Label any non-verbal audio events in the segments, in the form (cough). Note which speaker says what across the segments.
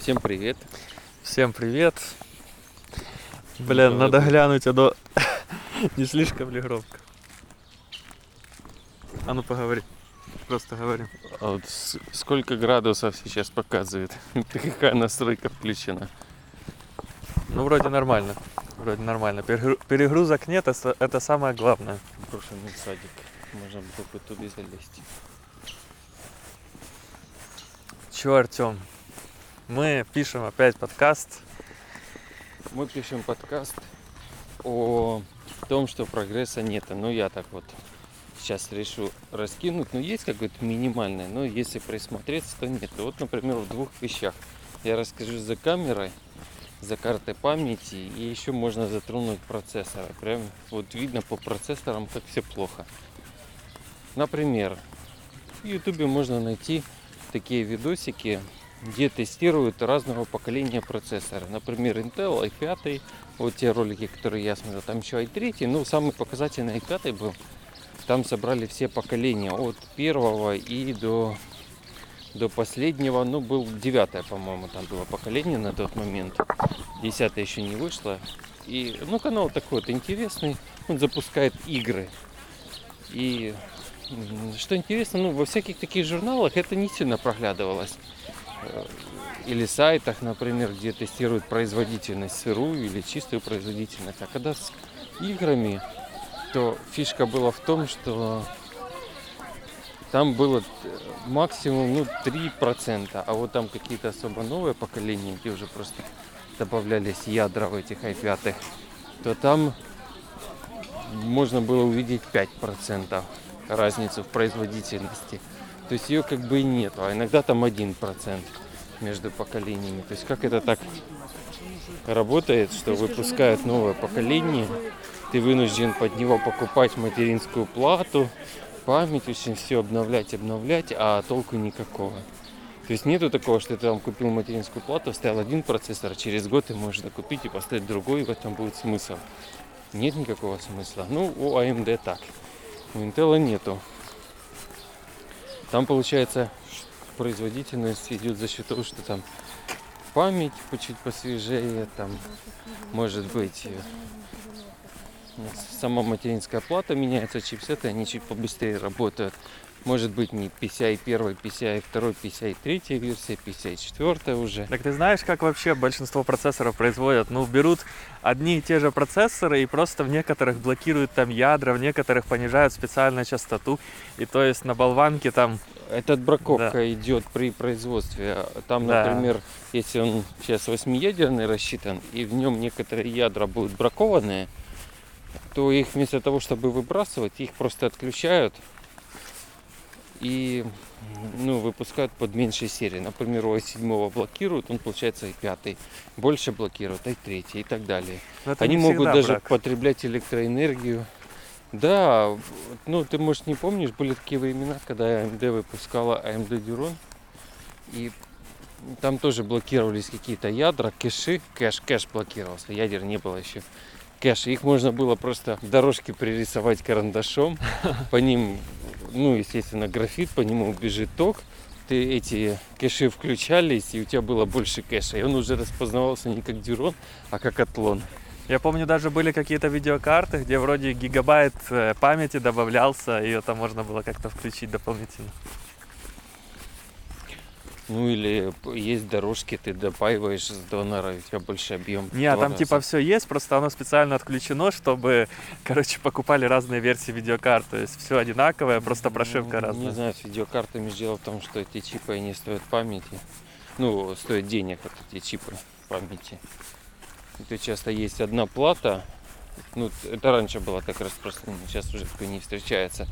Speaker 1: Всем привет.
Speaker 2: Всем привет. Блин, надо глянуть, а то (laughs) не слишком ли громко. А ну поговори. Просто говори.
Speaker 1: А вот сколько градусов сейчас показывает? (laughs) Какая настройка включена?
Speaker 2: Ну, вроде нормально. Вроде нормально. Перегру- Перегрузок нет, это, самое главное.
Speaker 1: Брошенный садик. Можно было бы туда залезть.
Speaker 2: Чё, Артем? Мы пишем опять подкаст.
Speaker 1: Мы пишем подкаст о том, что прогресса нет. Ну, я так вот сейчас решу раскинуть. Ну, есть какое-то минимальное, но если присмотреться, то нет. Вот, например, в двух вещах. Я расскажу за камерой, за картой памяти, и еще можно затронуть процессоры. Прям вот видно по процессорам, как все плохо. Например, в Ютубе можно найти такие видосики, где тестируют разного поколения процессора. Например, Intel i5, вот те ролики, которые я смотрел, там еще i3, ну, самый показательный i5 был. Там собрали все поколения, от первого и до, до последнего, ну, был девятое, по-моему, там было поколение на тот момент. Десятое еще не вышло. И, ну, канал такой вот интересный, он запускает игры. И что интересно, ну, во всяких таких журналах это не сильно проглядывалось. Э, Или сайтах, например, где тестируют производительность сырую или чистую производительность. А когда с играми, то фишка была в том, что там было э, максимум ну, 3%, а вот там какие-то особо новые поколения, где уже просто добавлялись ядра в этих i5, то там можно было увидеть 5% разницу в производительности. То есть ее как бы и нет, а иногда там 1% между поколениями. То есть как это так работает, что выпускают новое поколение, ты вынужден под него покупать материнскую плату, память, очень все обновлять, обновлять, а толку никакого. То есть нету такого, что ты там купил материнскую плату, вставил один процессор, а через год ты можешь докупить и поставить другой, и в этом будет смысл. Нет никакого смысла. Ну, у AMD так. У Intel нету. Там получается производительность идет за счет того, что там память чуть посвежее, там может быть э, сама материнская плата меняется, чипсеты, они чуть побыстрее работают. Может быть не PCI 1, PCI 2, PCI 3 версия, PCI 4 уже.
Speaker 2: Так ты знаешь, как вообще большинство процессоров производят? Ну, берут одни и те же процессоры и просто в некоторых блокируют там ядра, в некоторых понижают специально частоту. И то есть на болванке там
Speaker 1: Эта отбраковка идет при производстве. Там,
Speaker 2: Да.
Speaker 1: например, если он сейчас восьмиядерный рассчитан, и в нем некоторые ядра будут бракованные, то их вместо того, чтобы выбрасывать, их просто отключают и ну, выпускают под меньшей серии. Например, у i7 блокируют, он получается и 5 больше блокируют, и 3 и так далее.
Speaker 2: это
Speaker 1: Они могут даже
Speaker 2: брак.
Speaker 1: потреблять электроэнергию. Да, ну ты, может, не помнишь, были такие времена, когда AMD выпускала AMD Duron, и там тоже блокировались какие-то ядра, кэши, кэш, кэш блокировался, ядер не было еще. Кэш, их можно было просто дорожки пририсовать карандашом, (laughs) по ним, ну, естественно, графит, по нему бежит ток, ты эти кэши включались, и у тебя было больше кэша, и он уже распознавался не как дюрон, а как атлон.
Speaker 2: Я помню, даже были какие-то видеокарты, где вроде гигабайт э, памяти добавлялся, и это можно было как-то включить дополнительно.
Speaker 1: Ну или есть дорожки, ты допаиваешь с донора, и у тебя больше объем. в
Speaker 2: Не, а там типа все есть, просто оно специально отключено, чтобы, (laughs) короче, покупали разные версии видеокарт. То есть все одинаковое, просто прошивка
Speaker 1: Ну,
Speaker 2: разная.
Speaker 1: Не знаю, с видеокартами дело в том, что эти чипы они стоят памяти. Ну, стоят денег вот эти чипы памяти. Это часто есть одна плата. Ну, это раньше было так распространено, сейчас уже такое не встречается.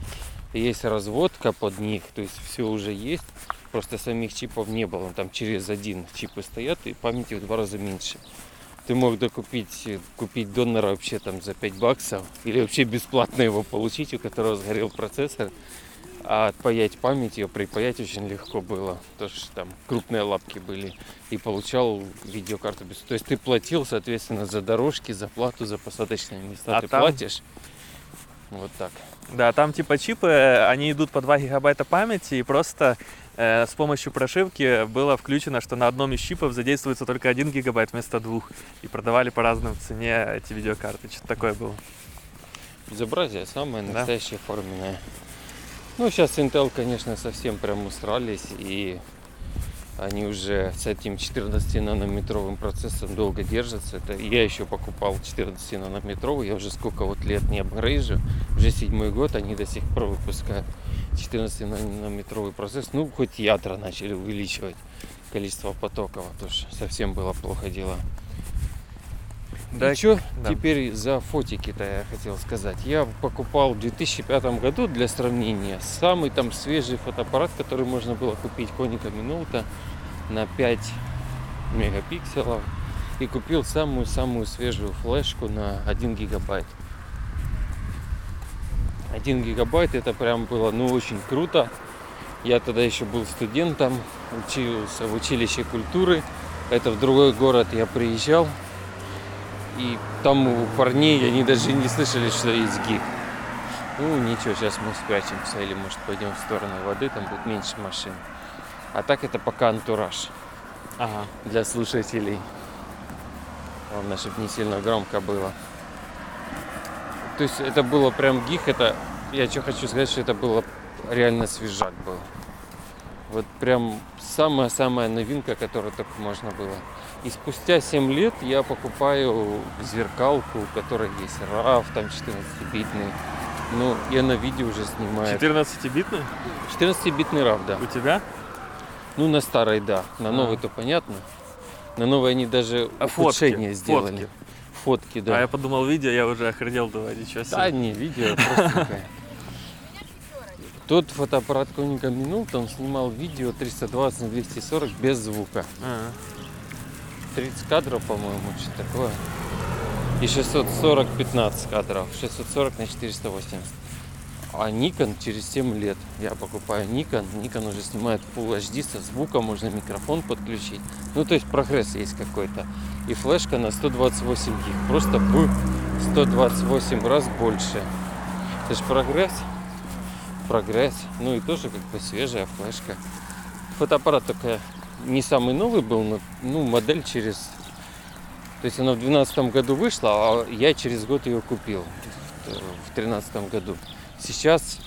Speaker 1: Есть разводка под них, то есть все уже есть. Просто самих чипов не было. Там через один чипы стоят и памяти в два раза меньше. Ты мог докупить, купить донора вообще там за 5 баксов или вообще бесплатно его получить, у которого сгорел процессор. А отпаять память, ее припаять очень легко было. Потому что там крупные лапки были. И получал видеокарту без... То есть ты платил, соответственно, за дорожки, за плату, за посадочные места.
Speaker 2: А
Speaker 1: ты
Speaker 2: там-
Speaker 1: платишь. Вот так.
Speaker 2: Да, там типа чипы, они идут по 2 гигабайта памяти, и просто э, с помощью прошивки было включено, что на одном из чипов задействуется только 1 гигабайт вместо двух. И продавали по разным цене эти видеокарты. Что-то такое было.
Speaker 1: Безобразие самое
Speaker 2: Да.
Speaker 1: настоящее форменное. Ну, сейчас Intel, конечно, совсем прям усрались, и они уже с этим 14-нанометровым процессом долго держатся. Это я еще покупал 14-нанометровый, я уже сколько вот лет не апгрейжу, уже седьмой год, они до сих пор выпускают 14-нанометровый процесс. Ну, хоть ядра начали увеличивать количество потоков, а то совсем было плохо дело.
Speaker 2: Да,
Speaker 1: что
Speaker 2: да.
Speaker 1: теперь за фотики-то я хотел сказать. Я покупал в 2005 году для сравнения самый там свежий фотоаппарат, который можно было купить Konica Minolta на 5 мегапикселов. И купил самую-самую свежую флешку на 1 гигабайт. 1 гигабайт это прям было ну очень круто. Я тогда еще был студентом, учился в училище культуры. Это в другой город я приезжал. И там у парней они даже не слышали, что есть гиг. Ну ничего, сейчас мы спрячемся или может пойдем в сторону воды, там будет меньше машин. А так это пока антураж
Speaker 2: Ага.
Speaker 1: для слушателей. Главное, чтобы не сильно громко было. То есть это было прям гиг, это, я что хочу сказать, что это было реально свежак был. Вот прям самая-самая новинка, которую только можно было. И спустя 7 лет я покупаю зеркалку, у которой есть RAW, там 14-битный. Ну, я на видео уже снимаю.
Speaker 2: 14-битный
Speaker 1: 14-битный RAW, да.
Speaker 2: у тебя?
Speaker 1: Ну, на старой, да. На
Speaker 2: А.
Speaker 1: новой-то понятно. На новой они даже
Speaker 2: А фотки?
Speaker 1: ухудшение сделали.
Speaker 2: Фотки.
Speaker 1: Фотки, да.
Speaker 2: А я подумал, видео, я уже охренел, думаю, ничего себе.
Speaker 1: Да, не, видео простенькое. Тот фотоаппарат Konica Minolta, он снимал видео 320 на 240 без звука.
Speaker 2: А,
Speaker 1: 30 кадров, по-моему, что такое. И 640 15 кадров. 640 на 480. А Nikon через 7 лет. Я покупаю Nikon. Nikon уже снимает Full HD со звуком, можно микрофон подключить. Ну, то есть прогресс есть какой-то. И флешка на 128 гиг. Просто в 128 раз больше. Это же прогресс. Прогресс. Ну и тоже как бы свежая флешка. Фотоаппарат только не самый новый был, но ну, модель через... То есть она в 2012 году вышла, а я через год ее купил в 2013 году. Сейчас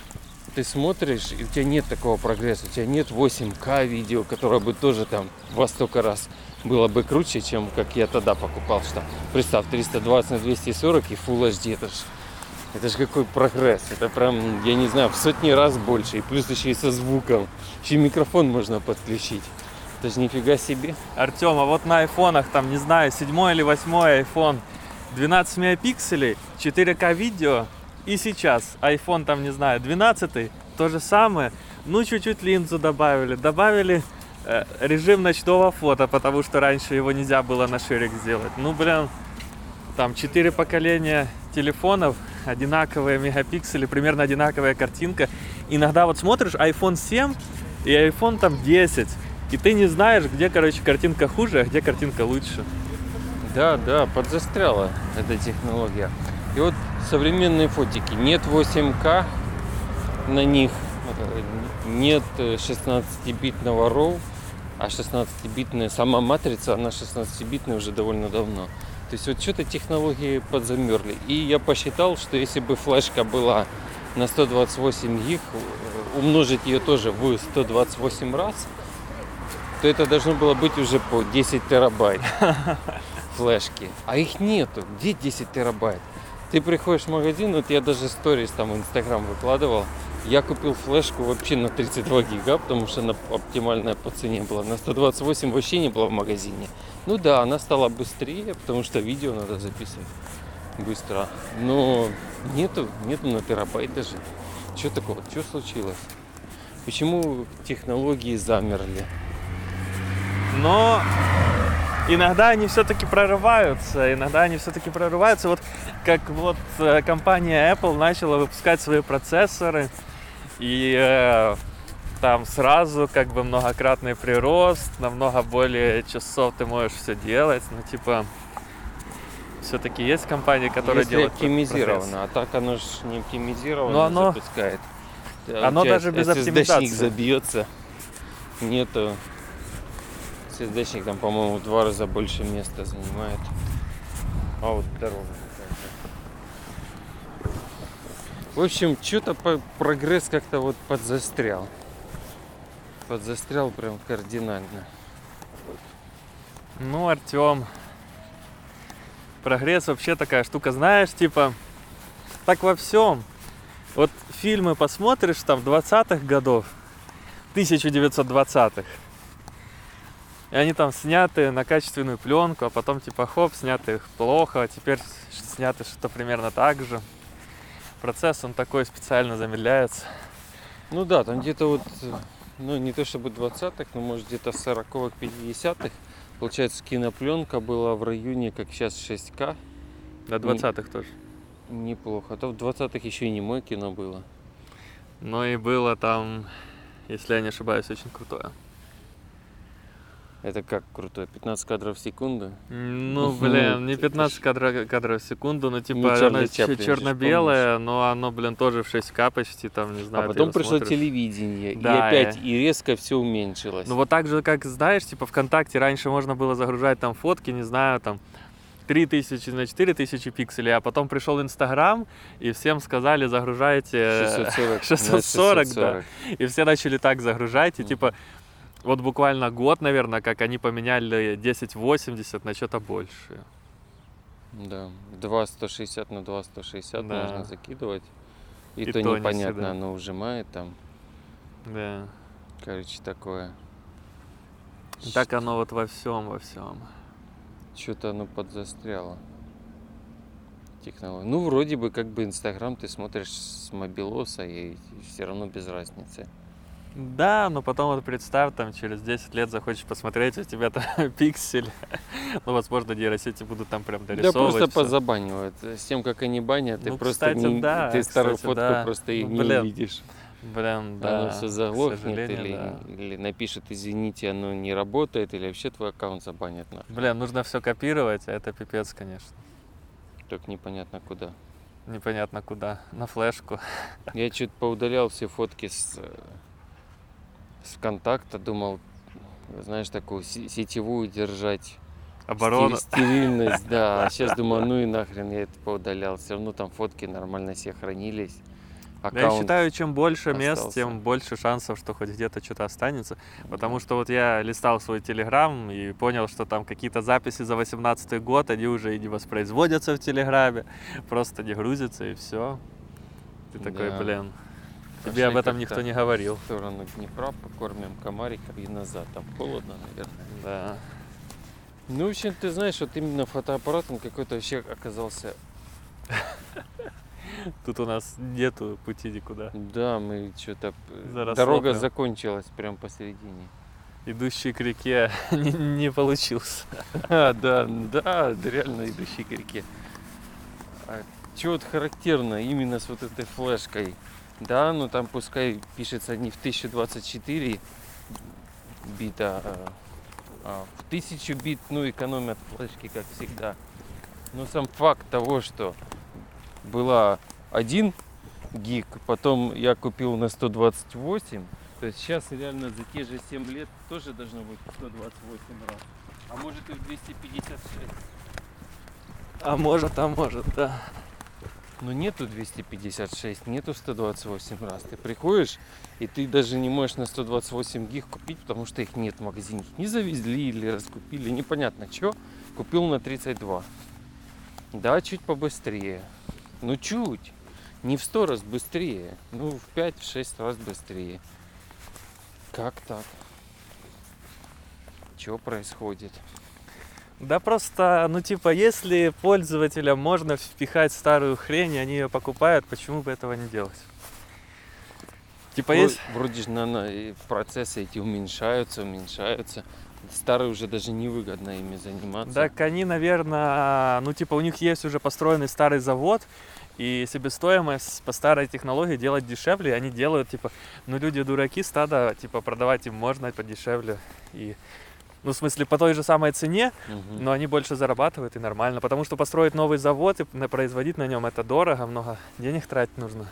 Speaker 1: ты смотришь, и у тебя нет такого прогресса, у тебя нет 8К видео, которое бы тоже там во столько раз было бы круче, чем как я тогда покупал. Что, представь, 320 на 240 и Full HD, это ж, это ж какой прогресс. Это прям, я не знаю, в сотни раз больше. И плюс еще и со звуком. Еще и микрофон можно подключить. Это же нифига себе.
Speaker 2: Артем, а вот на айфонах, там, не знаю, седьмой или восьмой iPhone, 12 мегапикселей, 4К видео, и сейчас iPhone, там, не знаю, 12 то же самое, ну, чуть-чуть линзу добавили, добавили э, режим ночного фото, потому что раньше его нельзя было на ширик сделать. Ну, блин, там 4 поколения телефонов, одинаковые мегапиксели, примерно одинаковая картинка. Иногда вот смотришь iPhone 7 и iPhone там 10, и ты не знаешь, где, короче, картинка хуже, а где картинка лучше.
Speaker 1: Да, да, подзастряла эта технология. И вот современные фотики. Нет 8К на них, нет э, 16-битного RAW, а 16-битная сама матрица, она 16-битная уже довольно давно. То есть вот что-то технологии подзамерли. И я посчитал, что если бы флешка была на 128 гиг, э, умножить ее тоже в 128 раз, то это должно было быть уже по 10 терабайт (laughs) флешки. А их нету. Где 10 терабайт? Ты приходишь в магазин, вот я даже сторис там в Инстаграм выкладывал. Я купил флешку вообще на 32 гига, потому что она оптимальная по цене была. На 128 вообще не было в магазине. Ну да, она стала быстрее, потому что видео надо записывать быстро. Но нету, нету на терабайт даже. Что такого? Что случилось? Почему технологии замерли?
Speaker 2: Но иногда они все-таки прорываются, иногда они все-таки прорываются. Вот как вот э, компания Apple начала выпускать свои процессоры, и э, там сразу как бы многократный прирост, намного более часов ты можешь все делать, ну типа Все-таки есть компании, которые
Speaker 1: Если
Speaker 2: делают
Speaker 1: оптимизировано, а так оно же не оптимизировано
Speaker 2: Но оно-
Speaker 1: запускает. Да,
Speaker 2: оно
Speaker 1: тебя
Speaker 2: даже без
Speaker 1: SSD-шник
Speaker 2: оптимизации.
Speaker 1: забьется. Нету. SSD-шник там, по-моему, в два раза больше места занимает. А вот дорога какая-то. В общем, что-то прогресс как-то вот подзастрял. Подзастрял прям кардинально.
Speaker 2: Ну, Артем, прогресс вообще такая штука, знаешь, типа, так во всем. Вот фильмы посмотришь там 20-х годов, 1920-х, и они там сняты на качественную пленку, а потом типа хоп, сняты их плохо, а теперь сняты что-то примерно так же. Процесс, он такой специально замедляется.
Speaker 1: Ну да, там где-то вот, э, ну не то чтобы 20-х, но может где-то 40-х, 50-х. Получается, кинопленка была в районе, как сейчас, 6К.
Speaker 2: До 20-х тоже.
Speaker 1: Неплохо. А то в 20-х еще и не мое кино было.
Speaker 2: Ну и было там, если я не ошибаюсь, очень крутое.
Speaker 1: Это как круто? 15 кадров в секунду?
Speaker 2: Ну, (laughs) блин, не 15 кадров, кадров в секунду, но
Speaker 1: Не
Speaker 2: типа
Speaker 1: Чарли
Speaker 2: оно черно-белое, но оно, блин, тоже в 6К почти, там, не знаю.
Speaker 1: а потом пришло
Speaker 2: смотришь.
Speaker 1: телевидение,
Speaker 2: Да,
Speaker 1: и опять, и резко все уменьшилось.
Speaker 2: Ну вот так же, как, знаешь, типа ВКонтакте раньше можно было загружать там фотки, не знаю, там 3000 на 4000 пикселей, а потом пришел Инстаграм, и всем сказали, загружайте
Speaker 1: 640, на
Speaker 2: 640, да.
Speaker 1: 640.
Speaker 2: И все начали так загружать, и
Speaker 1: Мгм.
Speaker 2: типа вот буквально год, наверное, как они поменяли 1080 на что-то большее.
Speaker 1: Да, 2 160 на 2 160
Speaker 2: Да.
Speaker 1: можно закидывать. И,
Speaker 2: И
Speaker 1: то,
Speaker 2: то не
Speaker 1: непонятно,
Speaker 2: всегда.
Speaker 1: оно ужимает там.
Speaker 2: Да.
Speaker 1: Короче, такое.
Speaker 2: Так оно вот во всем, во всем.
Speaker 1: Что-то оно подзастряло. Технология. Ну, вроде бы, как бы Инстаграм ты смотришь с мобилоса, и все равно без разницы.
Speaker 2: Да, но потом вот представь, там через 10 лет захочешь посмотреть, у тебя там (laughs) пиксель. Ну, возможно, нейросети будут там прям
Speaker 1: Да
Speaker 2: дорисовывать.
Speaker 1: просто
Speaker 2: всё.
Speaker 1: позабанивают. С тем, как они банят, ты
Speaker 2: Ну,
Speaker 1: просто
Speaker 2: кстати,
Speaker 1: не,
Speaker 2: да,
Speaker 1: ты старую
Speaker 2: кстати,
Speaker 1: фотку
Speaker 2: да.
Speaker 1: просто и
Speaker 2: Ну,
Speaker 1: не увидишь.
Speaker 2: Блин, да.
Speaker 1: оно все заглохнет или,
Speaker 2: да.
Speaker 1: или напишет, извините, оно не работает, или вообще твой аккаунт забанят на.
Speaker 2: Блин, нужно все копировать, а это пипец, конечно.
Speaker 1: Так непонятно куда.
Speaker 2: Непонятно куда. На флешку.
Speaker 1: Я что-то поудалял все фотки с, э, с контакта, думал, знаешь, такую се- сетевую держать.
Speaker 2: Оборона.
Speaker 1: Стери- Стерильность, да. А (laughs) сейчас думаю, ну и нахрен я это поудалял. Все равно там фотки нормально все хранились.
Speaker 2: Я
Speaker 1: Аккаунт
Speaker 2: считаю, чем больше мест,
Speaker 1: остался.
Speaker 2: тем больше шансов, что хоть где-то что-то останется. Потому что вот я листал свой телеграм и понял, что там какие-то записи за 18 год, они уже и не воспроизводятся в телеграме, просто не грузятся и все. Ты такой,
Speaker 1: Да.
Speaker 2: блин, тебе об этом никто не говорил.
Speaker 1: в сторону Днепра, покормим комариков и назад. Там холодно, наверное.
Speaker 2: Да.
Speaker 1: Ну, в общем, ты знаешь, вот именно фотоаппарат, он какой-то вообще оказался... (laughs)
Speaker 2: Тут у нас нету пути никуда.
Speaker 1: Да, мы что-то... Дорога закончилась прям посередине.
Speaker 2: Идущий к реке (laughs) не, не получился. (laughs)
Speaker 1: А, да, да, реально идущий к реке. А что вот характерно именно с вот этой флешкой? Да, ну там пускай пишется не в 1024 бита, а, а в 1000 бит, ну экономят флешки, как всегда. Но сам факт того, что была 1 гиг, потом я купил на 128, то есть сейчас реально за те же 7 лет тоже должно быть 128 раз. А может и в 256.
Speaker 2: А может, а может, да.
Speaker 1: Но нету 256, нету 128 раз. Ты приходишь, и ты даже не можешь на 128 гиг купить, потому что их нет в магазине. Не завезли или раскупили, непонятно что. Купил на 32. Да, чуть побыстрее. Ну чуть. Не в 100 раз быстрее. Ну в 5-6 раз быстрее. Как так? Что происходит?
Speaker 2: Да просто, ну типа, если пользователям можно впихать старую хрень, и они ее покупают, почему бы этого не делать? Типа
Speaker 1: Ну,
Speaker 2: есть...
Speaker 1: Вроде же на, на- и процессы эти уменьшаются, уменьшаются. Старые уже даже невыгодно ими заниматься.
Speaker 2: Так они, наверное, ну типа у них есть уже построенный старый завод, и себестоимость по старой технологии делать дешевле, они делают, типа, ну люди дураки, стада, типа, продавать им можно подешевле, и Ну, в смысле, по той же самой цене,
Speaker 1: Мгм.
Speaker 2: но они больше зарабатывают и нормально. Потому что построить новый завод и производить на нем это дорого, много денег тратить нужно.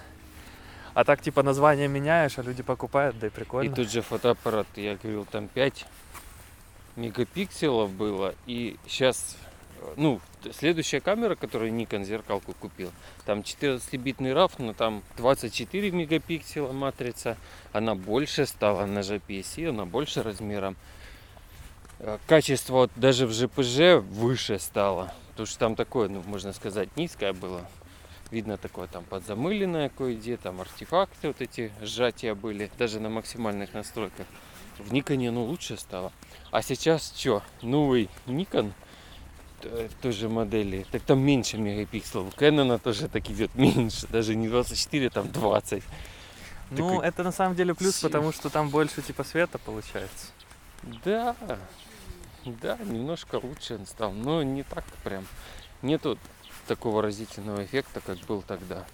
Speaker 2: А так, типа, название меняешь, а люди покупают, да и
Speaker 1: И
Speaker 2: прикольно.
Speaker 1: тут же фотоаппарат, я говорил, там 5 мегапикселов было. И сейчас, ну, т- следующая камера, которую Nikon зеркалку купил, там 14-битный RAW, но там 24 мегапикселя матрица. Она больше стала на JPS, она больше размером. Э, Качество вот даже в JPG выше стало. Потому что там такое, ну, можно сказать, низкое было. Видно такое там подзамыленное кое-где, там артефакты вот эти сжатия были, даже на максимальных настройках. В Никоне оно лучше стало. А сейчас что, новый Nikon т- той же модели, так там меньше мегапикселов. У Canon тоже так идет меньше, даже не 24, там 20.
Speaker 2: Ну,
Speaker 1: такой-
Speaker 2: это на самом деле плюс, потому что там больше, типа, света получается.
Speaker 1: Да, да, немножко лучше он стал, но не так прям. Нету такого разительного эффекта, как был тогда.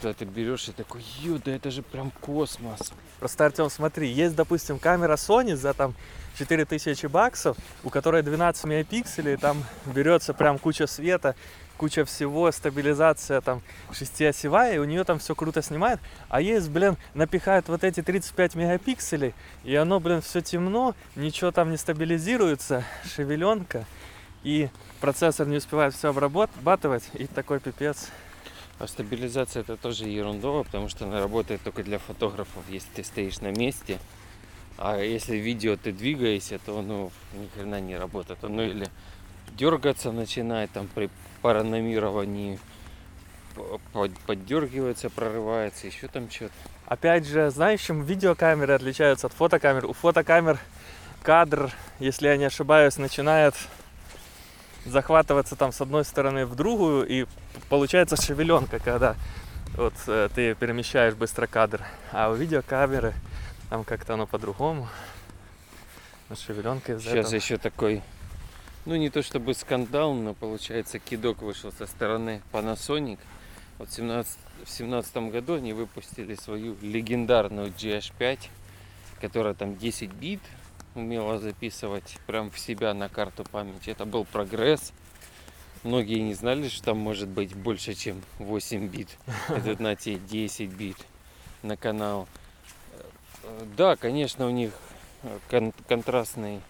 Speaker 1: Когда ты берешь и такой, ё, да это же прям космос.
Speaker 2: Просто, Артем, смотри, есть, допустим, камера Sony за там 4000 баксов, у которой 12 мегапикселей, там берется прям куча света, куча всего, стабилизация там шестиосевая, и у нее там все круто снимает. А есть, блин, напихают вот эти 35 мегапикселей, и оно, блин, все темно, ничего там не стабилизируется, шевеленка, и процессор не успевает все обрабатывать, и такой пипец.
Speaker 1: А стабилизация это тоже ерундово, потому что она работает только для фотографов, если ты стоишь на месте. А если видео ты двигаешься, то ну ни хрена не работает. Ну или дергаться начинает там при параномировании, поддергивается, прорывается, еще там что-то.
Speaker 2: Опять же, знаешь, чем видеокамеры отличаются от фотокамер? У фотокамер кадр, если я не ошибаюсь, начинает захватываться там с одной стороны в другую, и получается шевеленка, когда вот э, ты перемещаешь быстро кадр. А у видеокамеры там как-то оно по-другому. Но шевеленка из
Speaker 1: Сейчас
Speaker 2: этого.
Speaker 1: еще такой, ну не то чтобы скандал, но получается кидок вышел со стороны Panasonic. Вот в 17 в семнадцатом году они выпустили свою легендарную GH5, которая там 10 бит умела записывать прям в себя на карту памяти. Это был прогресс. Многие не знали, что там может быть больше, чем 8 бит. (laughs) Это на те 10 бит на канал. Э, Да, конечно, у них э, кон- контрастный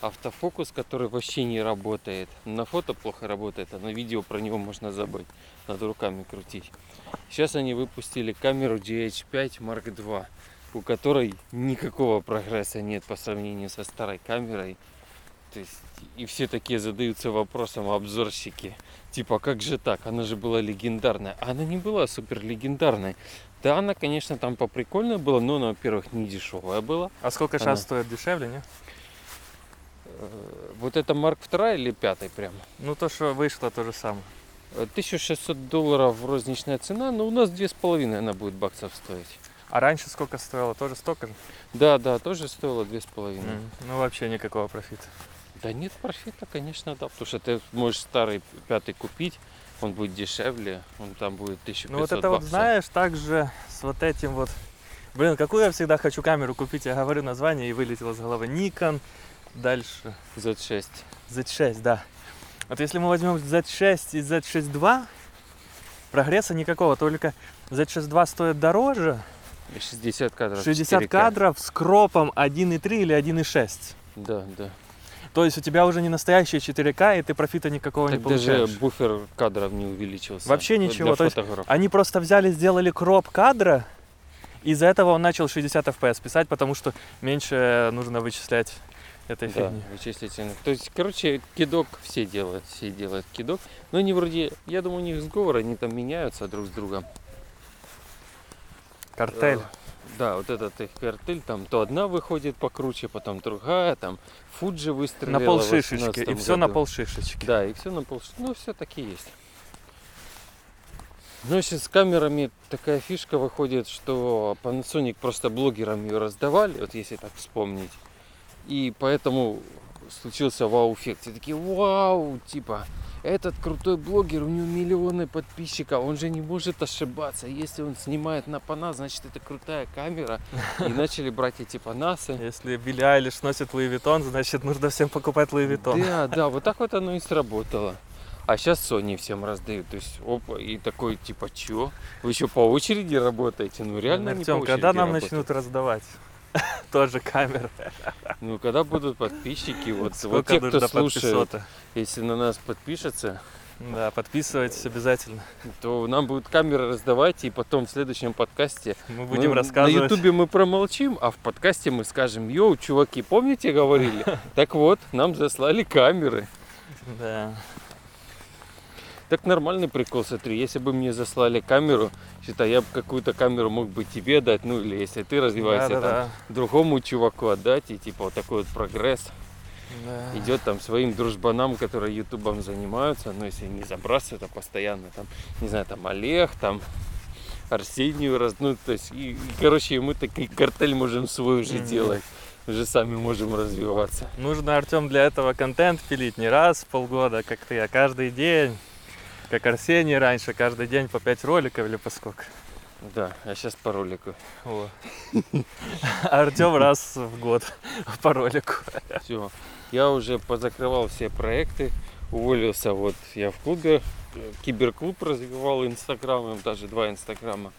Speaker 1: автофокус, который вообще не работает. На фото плохо работает, а на видео про него можно забыть. Надо руками крутить. Сейчас они выпустили камеру GH5 Mark II, у которой никакого прогресса нет по сравнению со старой камерой. То есть, и все такие задаются вопросом обзорщики. Типа, как же так? Она же была легендарная. А она не была супер легендарной. Да, она, конечно, там поприкольно была, но она, во-первых, не дешевая была.
Speaker 2: А сколько
Speaker 1: Она-
Speaker 2: сейчас стоит дешевле, не?
Speaker 1: Э, Вот это Марк II или пятый прям?
Speaker 2: Ну то, что вышло, то же самое.
Speaker 1: Э, 1600 долларов розничная цена, но у нас две с половиной она будет баксов стоить.
Speaker 2: А раньше сколько стоило? Тоже столько же?
Speaker 1: Да, да, тоже стоило две с половиной.
Speaker 2: М, Ну вообще никакого профита.
Speaker 1: Да нет профита, конечно, да, потому что ты можешь старый пятый купить, он будет дешевле, он там будет 1500
Speaker 2: Ну вот это вот
Speaker 1: баксов.
Speaker 2: знаешь, также с вот этим вот... Блин, какую я всегда хочу камеру купить, я говорю название и вылетело с головы. Nikon, дальше
Speaker 1: Z6.
Speaker 2: Z6, да. Вот если мы возьмем Z6 и Z6 II, прогресса никакого, только Z6 II стоит дороже,
Speaker 1: И 60 кадров.
Speaker 2: 60
Speaker 1: 4К.
Speaker 2: кадров с кропом 1.3 или 1.6.
Speaker 1: Да, да.
Speaker 2: То есть у тебя уже не настоящие 4К, и ты профита никакого
Speaker 1: Так
Speaker 2: не
Speaker 1: даже
Speaker 2: получаешь.
Speaker 1: буфер кадров не увеличился.
Speaker 2: Вообще ничего, то есть. Они просто взяли, сделали кроп кадра, из-за этого он начал 60 FPS писать, потому что меньше нужно вычислять этой
Speaker 1: Да,
Speaker 2: фигни.
Speaker 1: вычислительных. То есть, короче, кидок все делают, все делают кидок. Но они вроде, я думаю, у них сговор, они там меняются друг с другом.
Speaker 2: Картель.
Speaker 1: Э, Да, вот этот их картель, там то одна выходит покруче, потом другая, там Фуджи выстрелила
Speaker 2: на полшишечки. И
Speaker 1: 18
Speaker 2: все на
Speaker 1: году.
Speaker 2: полшишечки.
Speaker 1: Да, и все на пол. Ну, все таки есть. Но сейчас с камерами такая фишка выходит, что Panasonic просто блогерам ее раздавали, вот если так вспомнить. И поэтому случился вау-эффект. Все такие, вау, типа, этот крутой блогер, у него миллионы подписчиков, он же не может ошибаться. Если он снимает на Panas, значит это крутая камера. И (laughs) начали брать эти Panas ы.
Speaker 2: Если Билли Айлиш носит Louis Vuitton, значит нужно всем покупать Louis Vuitton.
Speaker 1: Да, да, вот так вот оно и сработало. А сейчас Sony всем раздают. То есть, опа, и такой, типа, чё? Вы еще по очереди работаете? Ну, реально не по
Speaker 2: Артем,
Speaker 1: очереди
Speaker 2: когда нам
Speaker 1: работать.
Speaker 2: начнут раздавать? (laughs) Тоже камеры.
Speaker 1: Ну, когда будут подписчики, вот, вот те, кто слушает,
Speaker 2: подписота?
Speaker 1: если на нас подпишется,
Speaker 2: Да, подписывайтесь обязательно.
Speaker 1: то нам будут камеры раздавать, и потом в следующем подкасте
Speaker 2: Мы будем
Speaker 1: мы-
Speaker 2: рассказывать.
Speaker 1: На ютубе мы промолчим, а в подкасте мы скажем, йоу, чуваки, помните, говорили? (laughs) Так вот, нам заслали камеры.
Speaker 2: Да.
Speaker 1: Так нормальный прикол, смотри, если бы мне заслали камеру, считай, я бы какую-то камеру мог бы тебе дать, ну или если ты развиваешься, там,
Speaker 2: Да-да-да.
Speaker 1: другому чуваку отдать, и типа вот такой вот прогресс
Speaker 2: Да.
Speaker 1: идет там своим дружбанам, которые ютубом занимаются, но если не забрасывают, а постоянно там, не знаю, там Олег, там Арсению раз, ну то есть, и, и, короче, мы такой картель можем свой уже
Speaker 2: Мгм.
Speaker 1: делать, уже сами можем развиваться.
Speaker 2: Нужно, Артем, для этого контент пилить не раз в полгода, как ты, а каждый день. Как Арсений раньше, каждый день по 5 роликов или по сколько.
Speaker 1: Да, а сейчас по ролику.
Speaker 2: А (laughs) Артем раз в год (laughs) по ролику.
Speaker 1: Все. Я уже позакрывал все проекты, уволился. Вот я в клубе, киберклуб развивал инстаграмом, даже два инстаграма.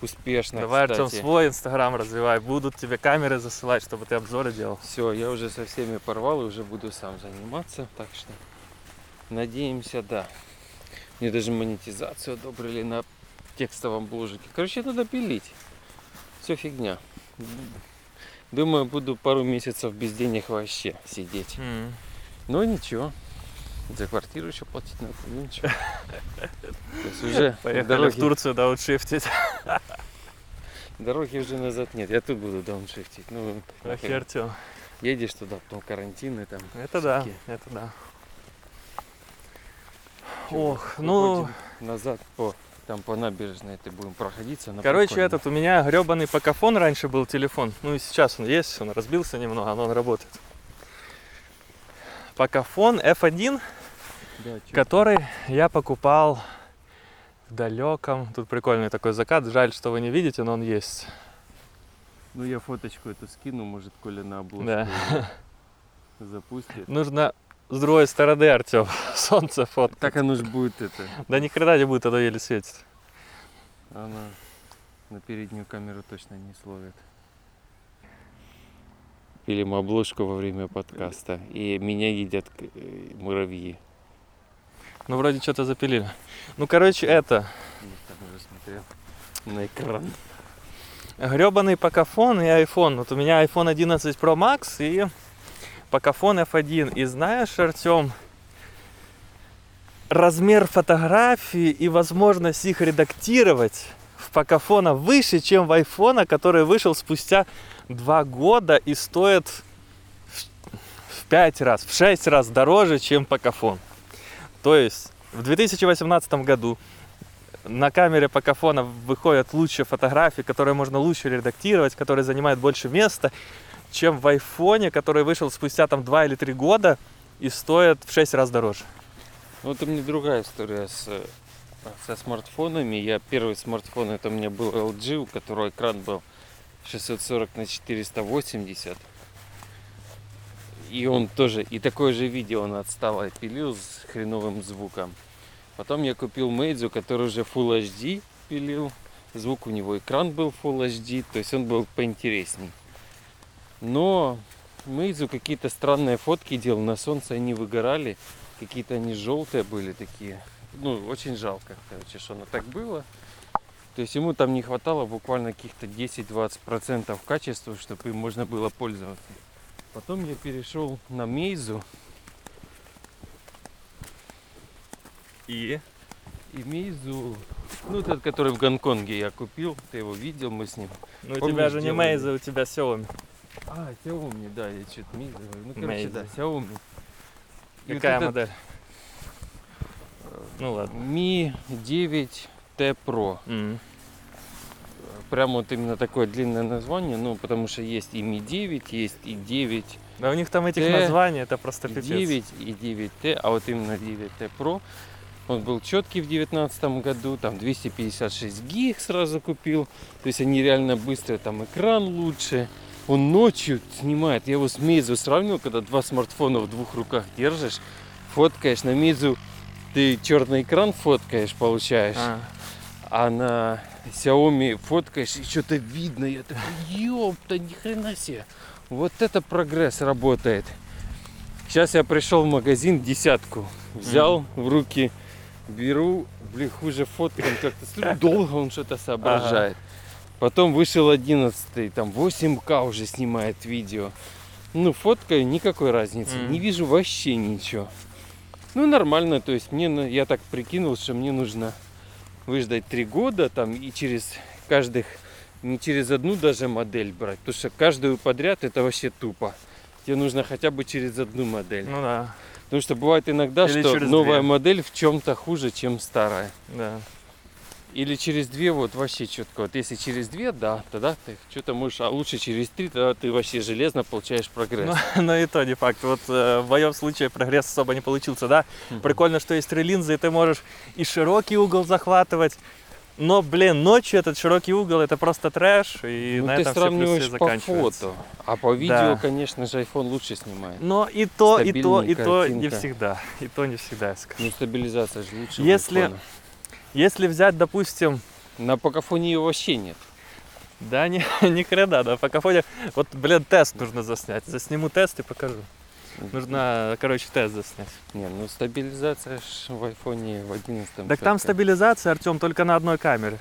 Speaker 1: Успешно,
Speaker 2: Давай, Артем,
Speaker 1: кстати.
Speaker 2: свой инстаграм развивай. Будут тебе камеры засылать, чтобы ты обзоры делал.
Speaker 1: Все, я уже со всеми порвал и уже буду сам заниматься. Так что надеемся, да. Мне даже монетизацию одобрили на текстовом бложике. Короче, надо пилить. Все фигня. Думаю, буду пару месяцев без денег вообще сидеть.
Speaker 2: М.
Speaker 1: Ну ничего. За квартиру еще платить надо. Ну ничего. Уже
Speaker 2: Поехали в Турцию дауншифтить.
Speaker 1: дороги уже назад нет. Я тут буду дауншифтить. Ну.
Speaker 2: Артем.
Speaker 1: едешь туда, потом карантины там.
Speaker 2: Это да, это да. Ох, ну,
Speaker 1: назад по там по набережной ты будем проходиться. на
Speaker 2: короче,
Speaker 1: прикольно.
Speaker 2: этот у меня гребаный покафон раньше был телефон. Ну и сейчас он есть, он разбился немного, но он работает. Покафон F1,
Speaker 1: Да,
Speaker 2: который я покупал в далеком. Тут прикольный такой закат. Жаль, что вы не видите, но он есть.
Speaker 1: Ну я фоточку эту скину, может, Коля на обложку
Speaker 2: Да.
Speaker 1: запустит.
Speaker 2: Нужно с другой стороны, Артем, (laughs) солнце фото.
Speaker 1: Так оно же будет это.
Speaker 2: Да ни хрена не будет, оно еле светит.
Speaker 1: Она на переднюю камеру точно не словит. Пилим обложку во время подкаста. И меня едят э, муравьи.
Speaker 2: Ну, вроде что-то запилили. Ну, короче, это.
Speaker 1: Я там уже смотрел на экран.
Speaker 2: Гребаный покафон и iPhone. Вот у меня iPhone 11 Pro Max и покафон F1. И знаешь, Артем, размер фотографий и возможность их редактировать в покафона выше, чем в iPhone, который вышел спустя два года и стоит в- в 5 раз, в 6 раз дороже, чем покафон. То есть в 2018 году на камере покафона выходят лучше фотографии, которые можно лучше редактировать, которые занимают больше места, чем в айфоне, который вышел спустя там 2 или 3 года и стоит в 6 раз дороже.
Speaker 1: Ну, это мне другая история с, э, со смартфонами. Я первый смартфон, это у меня был LG, у которого экран был 640 на 480. И он тоже, и такое же видео он отстало пилил с хреновым звуком. Потом я купил Мейдзу, который уже Full HD пилил. Звук у него, экран был Full HD, то есть он был поинтересней. Но Мейдзу какие-то странные фотки делал, на солнце они выгорали. Какие-то они желтые были такие. Ну, очень жалко, короче, что оно так было. То есть ему там не хватало буквально каких-то 10-20% качества, чтобы им можно было пользоваться. Потом я перешел на Мейзу.
Speaker 2: И?
Speaker 1: И Мейзу, ну этот, который в Гонконге я купил, ты его видел, мы с ним.
Speaker 2: Ну у тебя же не? Meizu, у тебя Xiaomi.
Speaker 1: А, Xiaomi, да, я что-то Мейзу говорю. Ну, короче,
Speaker 2: Meizu.
Speaker 1: да, Xiaomi. И вот
Speaker 2: Какая
Speaker 1: этот,
Speaker 2: модель? Ну ладно.
Speaker 1: Mi 9T Pro.
Speaker 2: М.
Speaker 1: Прям вот именно такое длинное название, ну, потому что есть и Mi 9, есть и 9,
Speaker 2: Да у них там этих
Speaker 1: Т,
Speaker 2: названий, это просто пипец.
Speaker 1: 9 и 9Т, а вот именно 9Т Pro, он был четкий в 2019 году, там 256 гиг сразу купил, то есть они реально быстрые, там экран лучше, он ночью снимает, я его с Meizu сравнил, когда два смартфона в двух руках держишь, фоткаешь, на Meizu ты черный экран фоткаешь, получаешь,
Speaker 2: А,
Speaker 1: а на Xiaomi фоткаешь, и что-то видно. Я такой, ёпта, ни хрена себе. Вот это прогресс работает. Сейчас я пришел в магазин, десятку взял в руки, беру, блин, хуже фоткам как-то. Долго он что-то соображает. Потом вышел 11 там 8К уже снимает видео. Ну, фоткаю, никакой разницы.
Speaker 2: Мгм.
Speaker 1: Не вижу вообще ничего. Ну, нормально, то есть мне, я так прикинул, что мне нужно выждать три года там и через каждых, не через одну даже модель брать, потому что каждую подряд это вообще тупо. Тебе нужно хотя бы через одну модель.
Speaker 2: ну да,
Speaker 1: Потому что бывает иногда,
Speaker 2: Или
Speaker 1: что новая
Speaker 2: две.
Speaker 1: модель в чем-то хуже, чем старая.
Speaker 2: да.
Speaker 1: Или через две вот вообще четко. Вот если через две, да, тогда ты что-то можешь, а лучше через три, тогда ты вообще железно получаешь прогресс.
Speaker 2: Ну, (laughs) но и то не факт. Вот э, в моем случае прогресс особо не получился, да.
Speaker 1: Мгм.
Speaker 2: Прикольно, что есть три линзы, и ты можешь и широкий угол захватывать. Но, блин, ночью этот широкий угол это просто трэш, и
Speaker 1: Ну,
Speaker 2: на
Speaker 1: ты
Speaker 2: этом все плюсы
Speaker 1: сравниваешь по фото, а по видео,
Speaker 2: Да.
Speaker 1: конечно же, iPhone лучше снимает.
Speaker 2: Но и то, и то, и то не всегда. И то не всегда, я скажу.
Speaker 1: Ну, стабилизация же лучше.
Speaker 2: Если-. Если взять, допустим,
Speaker 1: На покафоне ее вообще нет.
Speaker 2: да, не, (laughs) ни хрена, да, по кафоне, вот, блин, тест нужно заснять. Засниму тест и покажу. Нужно, короче, тест заснять.
Speaker 1: Не, ну стабилизация в айфоне в 11
Speaker 2: Так там
Speaker 1: чёткая.
Speaker 2: стабилизация, Артем, только на одной камере.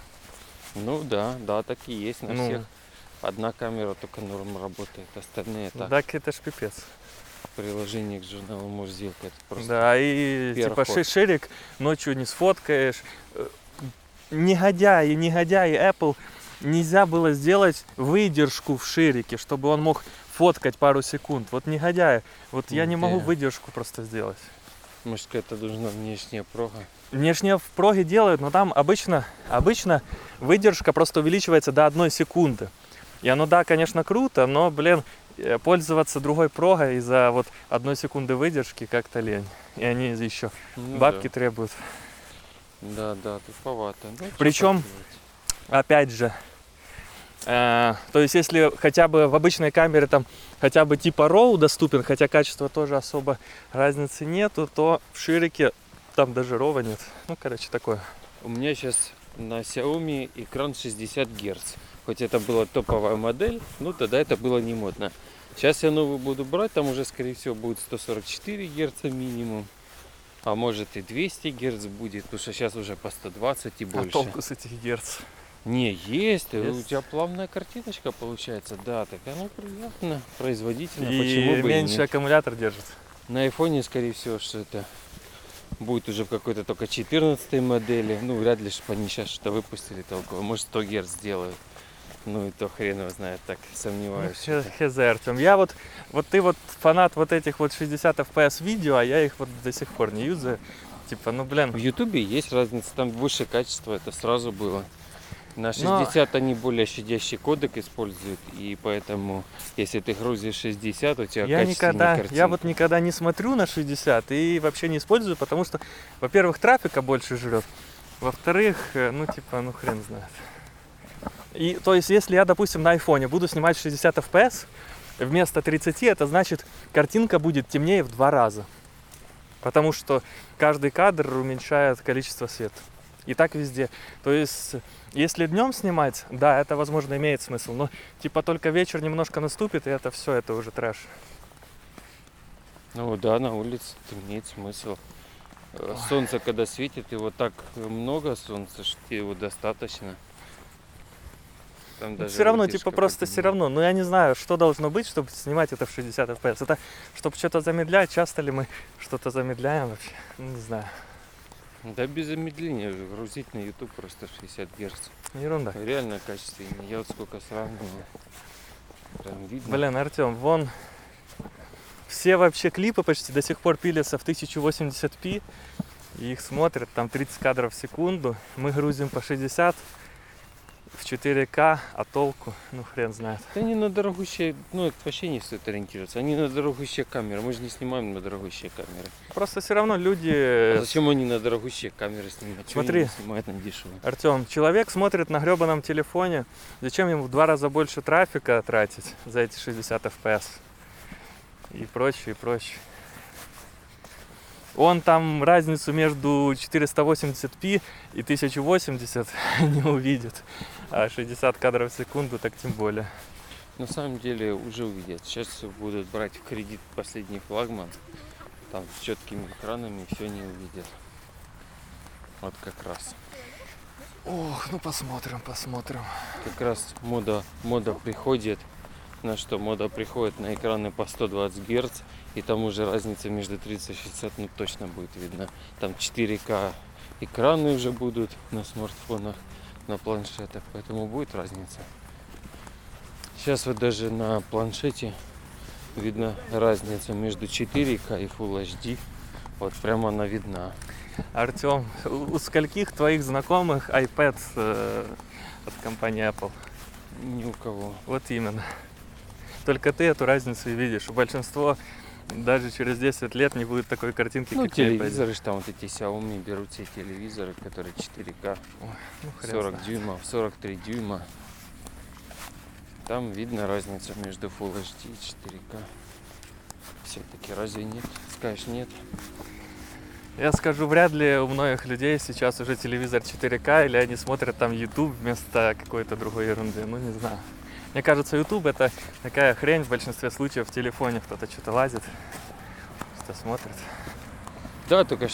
Speaker 1: Ну да, да, так и есть на
Speaker 2: Ну.
Speaker 1: всех. Одна камера только норм работает, остальные так.
Speaker 2: Так это ж пипец.
Speaker 1: Приложение к журналу можешь сделать. Это просто
Speaker 2: Да, и типа
Speaker 1: ход.
Speaker 2: ши- ширик ночью не сфоткаешь. Э, Негодяи, негодяи Apple нельзя было сделать выдержку в ширике, чтобы он мог фоткать пару секунд. Вот негодяи. Вот я не могу выдержку просто сделать.
Speaker 1: Может, какая-то нужна внешняя прога.
Speaker 2: Внешне в проге делают, но там обычно, обычно выдержка просто увеличивается до одной секунды. И оно, да, конечно, круто, но, блин, пользоваться другой прогой из-за вот одной секунды выдержки как-то лень. И они еще
Speaker 1: Ну
Speaker 2: бабки требуют.
Speaker 1: Да, да, туповато. Ну, поделать.
Speaker 2: Опять же, э, то есть если хотя бы в обычной камере там хотя бы типа RAW доступен, хотя качества тоже особо разницы нету, то в ширике там даже RAW нет. Ну, короче, такое.
Speaker 1: У меня сейчас на Xiaomi экран 60 Гц. Хоть это была топовая модель, ну тогда это было не модно. Сейчас я новую буду брать, там уже скорее всего будет 144 Гц минимум. А может и 200 Гц будет, потому что сейчас уже по 120 и
Speaker 2: А
Speaker 1: больше.
Speaker 2: толку с этих герц?
Speaker 1: Не, есть, у
Speaker 2: Есть?
Speaker 1: тебя плавная картиночка получается, да, так оно приятно, производительно,
Speaker 2: И
Speaker 1: почему бы и
Speaker 2: меньше
Speaker 1: нет.
Speaker 2: аккумулятор держит.
Speaker 1: На айфоне, скорее всего, что это будет уже в какой-то только 14 модели. Ну, вряд ли, чтобы они сейчас что-то выпустили толково. Может, 100 Гц сделают. Ну, и то хрен его знает, так сомневаюсь.
Speaker 2: Ну, хз, Артем. Я вот, вот ты вот фанат вот этих вот 60 FPS видео, а я их вот до сих пор не юзаю. Типа, ну, блин,
Speaker 1: В Ютубе есть разница, там выше качество, это сразу было. На
Speaker 2: Но-
Speaker 1: 60 они более щадящий кодек используют, и поэтому, если ты грузишь 60, у тебя
Speaker 2: я никогда, я
Speaker 1: картинка.
Speaker 2: вот никогда не смотрю на 60 и вообще не использую, потому что, во-первых, трафика больше жрет, во-вторых, э, ну, типа, ну, хрен знает. И, то есть, если я, допустим, на айфоне буду снимать 60 FPS, вместо 30, это значит, картинка будет темнее в два раза. Потому что каждый кадр уменьшает количество света. И так везде. То есть, если днем снимать, да, это, возможно, имеет смысл. Но, типа, только вечер немножко наступит, и это все, это уже трэш.
Speaker 1: Ну да, на улице имеет смысл. Э, Солнце, когда светит, его так много солнца, что его достаточно. Там даже
Speaker 2: все равно, типа, просто все равно. Но я не знаю, что должно быть, чтобы снимать это в 60 FPS. Это, чтобы что-то замедлять, часто ли мы (laughs) что-то замедляем вообще? Ну, Не знаю.
Speaker 1: Да без замедления грузить на YouTube просто 60 Гц.
Speaker 2: Ерунда.
Speaker 1: Реально качественнее. Я вот сколько сравнивал. Прям видно.
Speaker 2: Блин, Артем, вон все вообще клипы почти до сих пор пилятся в 1080p. И их смотрят там 30 кадров в секунду. Мы грузим по 60. В 4К, а толку, ну хрен знает.
Speaker 1: Да они на дорогущие, ну это вообще не стоит ориентироваться. Они на дорогущие камеры. Мы же не снимаем на дорогущие камеры.
Speaker 2: Просто все равно люди...
Speaker 1: А зачем они на дорогущие камеры снимают?
Speaker 2: Смотри.
Speaker 1: не снимают на дешевые?
Speaker 2: Артем, человек смотрит на гребаном телефоне. Зачем ему в два раза больше трафика тратить за эти 60 FPS? И прочее, и прочее. Он там разницу между 480p и 1080 (laughs) не увидит. А 60 кадров в секунду так тем более.
Speaker 1: На самом деле уже увидят. Сейчас будут брать в кредит последний флагман. Там с четкими экранами все не увидят. Вот как раз.
Speaker 2: Ох, ну посмотрим, посмотрим.
Speaker 1: Как раз мода, мода приходит на что мода приходит на экраны по 120 Гц, и там уже разница между 30 и 60 ну, точно будет видно. Там 4К экраны уже будут на смартфонах, на планшетах, поэтому будет разница. Сейчас вот даже на планшете видно разница между 4К и Full HD. Вот прямо она видна.
Speaker 2: Артем, у скольких твоих знакомых iPad э, от компании Apple?
Speaker 1: Ни у кого.
Speaker 2: Вот именно. Только ты эту разницу и видишь. Большинство даже через 10 лет не будет такой картинки,
Speaker 1: Ну,
Speaker 2: как
Speaker 1: телевизоры, что там вот эти Xiaomi берут все телевизоры, которые 4К,
Speaker 2: Ну, хрен
Speaker 1: 40
Speaker 2: знает.
Speaker 1: дюймов, 43 дюйма. Там видно разницу между Full HD и 4К. Все-таки разве нет? Скажешь нет?
Speaker 2: Я скажу, вряд ли у многих людей сейчас уже телевизор 4К, или они смотрят там YouTube вместо какой-то другой ерунды. Ну, не знаю. Мне кажется, YouTube это такая хрень в большинстве случаев в телефоне. Кто-то что-то лазит, что смотрит.
Speaker 1: Да, только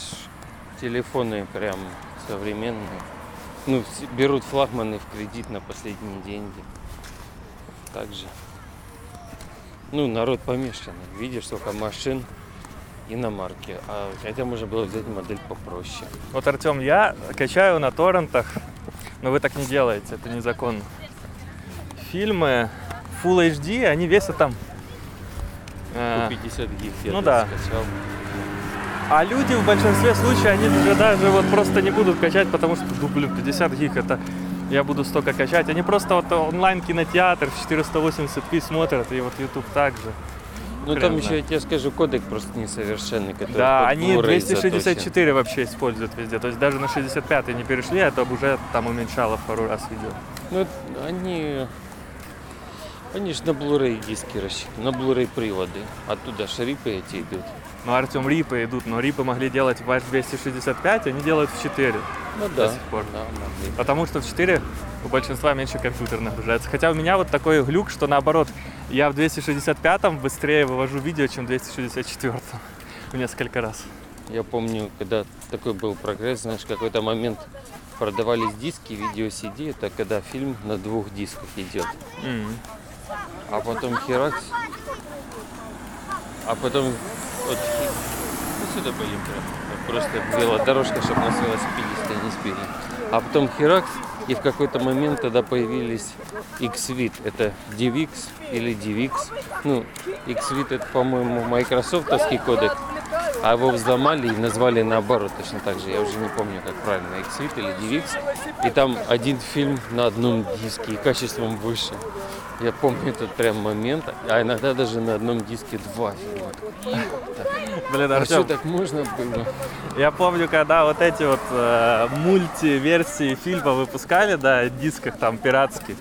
Speaker 1: телефоны прям современные. Ну, берут флагманы в кредит на последние деньги. Также. Ну, народ помешанный. Видишь, сколько машин иномарки. А хотя можно было взять модель попроще.
Speaker 2: Вот, Артем, я качаю на торрентах, но вы так не делаете, это незаконно. Фильмы Full HD, они весят там... э,
Speaker 1: По 50 гиг я
Speaker 2: ну да.
Speaker 1: скачал.
Speaker 2: А люди в большинстве случаев, они даже, даже вот просто не будут качать, потому что, ну, блин, 50 гиг это я буду столько качать. Они просто вот онлайн кинотеатр в 480p смотрят, и вот YouTube также.
Speaker 1: Ну
Speaker 2: Хрен
Speaker 1: там еще, я тебе скажу, кодек просто несовершенный, который
Speaker 2: Да, они
Speaker 1: Blu-ray заточен.
Speaker 2: 264 вообще используют везде. То есть даже на 65 не перешли, а это уже там уменьшало в пару раз видео.
Speaker 1: Ну, они... Они же на Blu-ray диски рассчитаны, на Blu-ray приводы. Оттуда шрипы эти идут.
Speaker 2: Ну, Артем, рипы идут, но рипы могли делать в H265, они делают в 4.
Speaker 1: Ну
Speaker 2: До сих пор.
Speaker 1: Да, могли.
Speaker 2: Потому что в 4 у большинства меньше компьютер нагружается. Хотя у меня вот такой глюк, что наоборот, я в 265 быстрее вывожу видео, чем в 264 (laughs) в несколько раз.
Speaker 1: Я помню, когда такой был прогресс, знаешь, в какой-то момент продавались диски, видео CD, это когда фильм на двух дисках идет.
Speaker 2: М.
Speaker 1: А потом херакс. А потом вот ну, сюда прям. Просто велодорожка, чтобы нас велосипедисты не сбили. А потом херакс, и в какой-то момент тогда появились X-Vid. Это DivX или DivX. Ну, X-Vid это, по-моему, майкрософтовский кодек. А его взломали и назвали наоборот точно так же. Я уже не помню, как правильно, X-Vid или DivX. И там один фильм на одном диске и качеством выше. Я помню этот прям момент, а иногда даже на одном диске два фильма.
Speaker 2: Блин,
Speaker 1: А что так можно было?
Speaker 2: я помню, когда вот эти вот э, мульти-версии фильма выпускали, да, дисках там пиратских,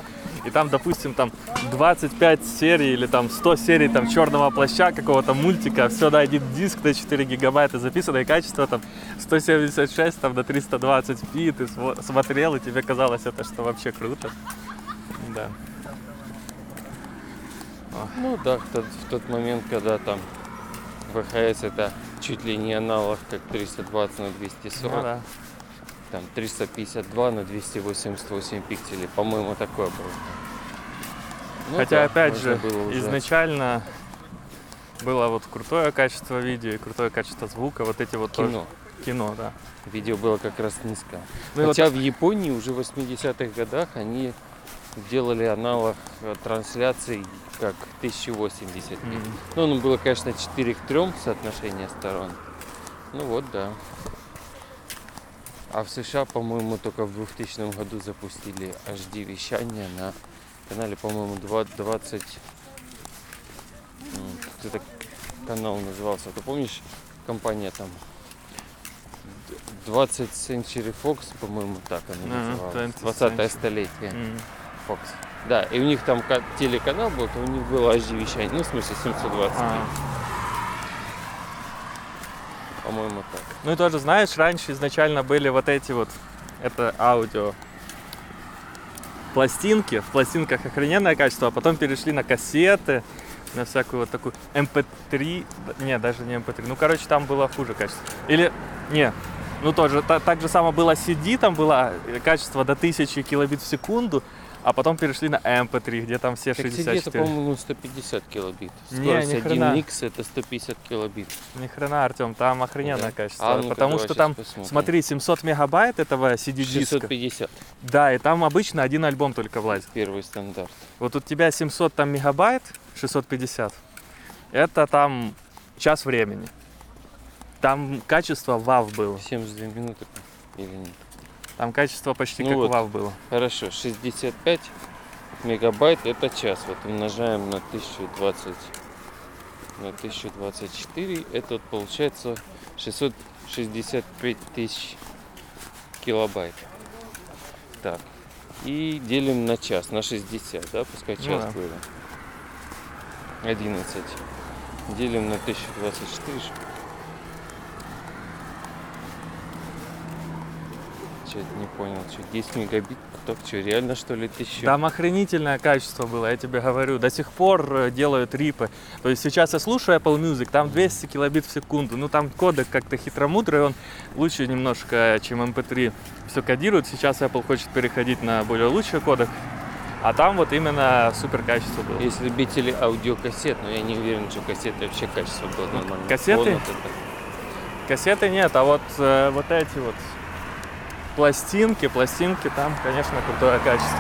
Speaker 2: и там, допустим, там 25 серий или там 100 серий там черного плаща какого-то мультика, все на один диск на 4 гигабайта записано, и качество там 176 там на 320p, ты смотрел, и тебе казалось это, что вообще круто. Да.
Speaker 1: Ну да, в тот, в тот момент, когда там ВХС это чуть ли не аналог, как 320 на 240,
Speaker 2: Ну да.
Speaker 1: Там 352 на 288 пикселей, по-моему, такое было. Ну
Speaker 2: Хотя,
Speaker 1: да,
Speaker 2: опять же,
Speaker 1: было уже-
Speaker 2: изначально было вот крутое качество видео и крутое качество звука, вот эти вот тоже-
Speaker 1: кино.
Speaker 2: кино, да.
Speaker 1: Видео было как раз низко.
Speaker 2: Ну и вот
Speaker 1: Хотя в Японии уже в 80-х годах они делали аналог э, трансляций как 1080.
Speaker 2: М.
Speaker 1: Ну, оно было, конечно, 4 к 3 соотношение сторон. Ну вот, да. А в США, по-моему, только в 2000 году запустили HD вещание на канале, по-моему, 20... м, Как это канал назывался? Ты помнишь, компания там 20 Century Fox, по-моему, так она называлась.
Speaker 2: 20th
Speaker 1: 20
Speaker 2: Century.
Speaker 1: столетие. Fox. Да, и у них там ка- телеканал был, то у них было HD вещание, ну, в смысле, 720,
Speaker 2: А.
Speaker 1: по-моему, так.
Speaker 2: Ну и тоже, знаешь, раньше изначально были вот эти вот, это аудио пластинки, в пластинках охрененное качество, а потом перешли на кассеты, на всякую вот такую MP3, д- не, даже не MP3, ну, короче, там было хуже качество. Или, не, ну тоже, та- так же само было CD, там было качество до 1000 килобит в секунду, а потом перешли на MP3, где там все
Speaker 1: Так CD это,
Speaker 2: 64.
Speaker 1: по-моему, 150 килобит.
Speaker 2: Не,
Speaker 1: Скорость
Speaker 2: ни
Speaker 1: 1
Speaker 2: хрена.
Speaker 1: микс это 150 килобит.
Speaker 2: Ни хрена, Артем, там охрененное
Speaker 1: Да?
Speaker 2: качество.
Speaker 1: А ну-ка,
Speaker 2: потому что там,
Speaker 1: посмотрим.
Speaker 2: смотри, 700 мегабайт этого CD-диска.
Speaker 1: 650.
Speaker 2: Да, и там обычно один альбом только влазит.
Speaker 1: Первый стандарт.
Speaker 2: Вот у тебя 700 там мегабайт, 650. Это там час времени. Там качество WAV было.
Speaker 1: 72 минуты или нет?
Speaker 2: Там качество почти
Speaker 1: Ну
Speaker 2: как
Speaker 1: вот.
Speaker 2: WAV было.
Speaker 1: Хорошо, 65 мегабайт это час. Вот умножаем на 1020 на 1024. Это вот получается 665 тысяч килобайт. Так. И делим на час, на 60, да? Пускай
Speaker 2: Ну
Speaker 1: час
Speaker 2: да.
Speaker 1: было. 11. Делим на 1024. Че, не понял, что 10 мегабит поток, что, реально что ли 1000?
Speaker 2: Там охренительное качество было, я тебе говорю. До сих пор э, делают рипы. То есть сейчас я слушаю Apple Music, там 200 килобит в секунду. Ну там кодек как-то хитромудрый, он лучше немножко, чем MP3 все кодирует. Сейчас Apple хочет переходить на более лучший кодек. А там вот именно супер качество было.
Speaker 1: Есть любители аудиокассет, но я не уверен, что кассеты вообще качество было нормально.
Speaker 2: кассеты? Кассеты нет, а вот, э, вот эти вот пластинки, пластинки, там, конечно, крутое качество.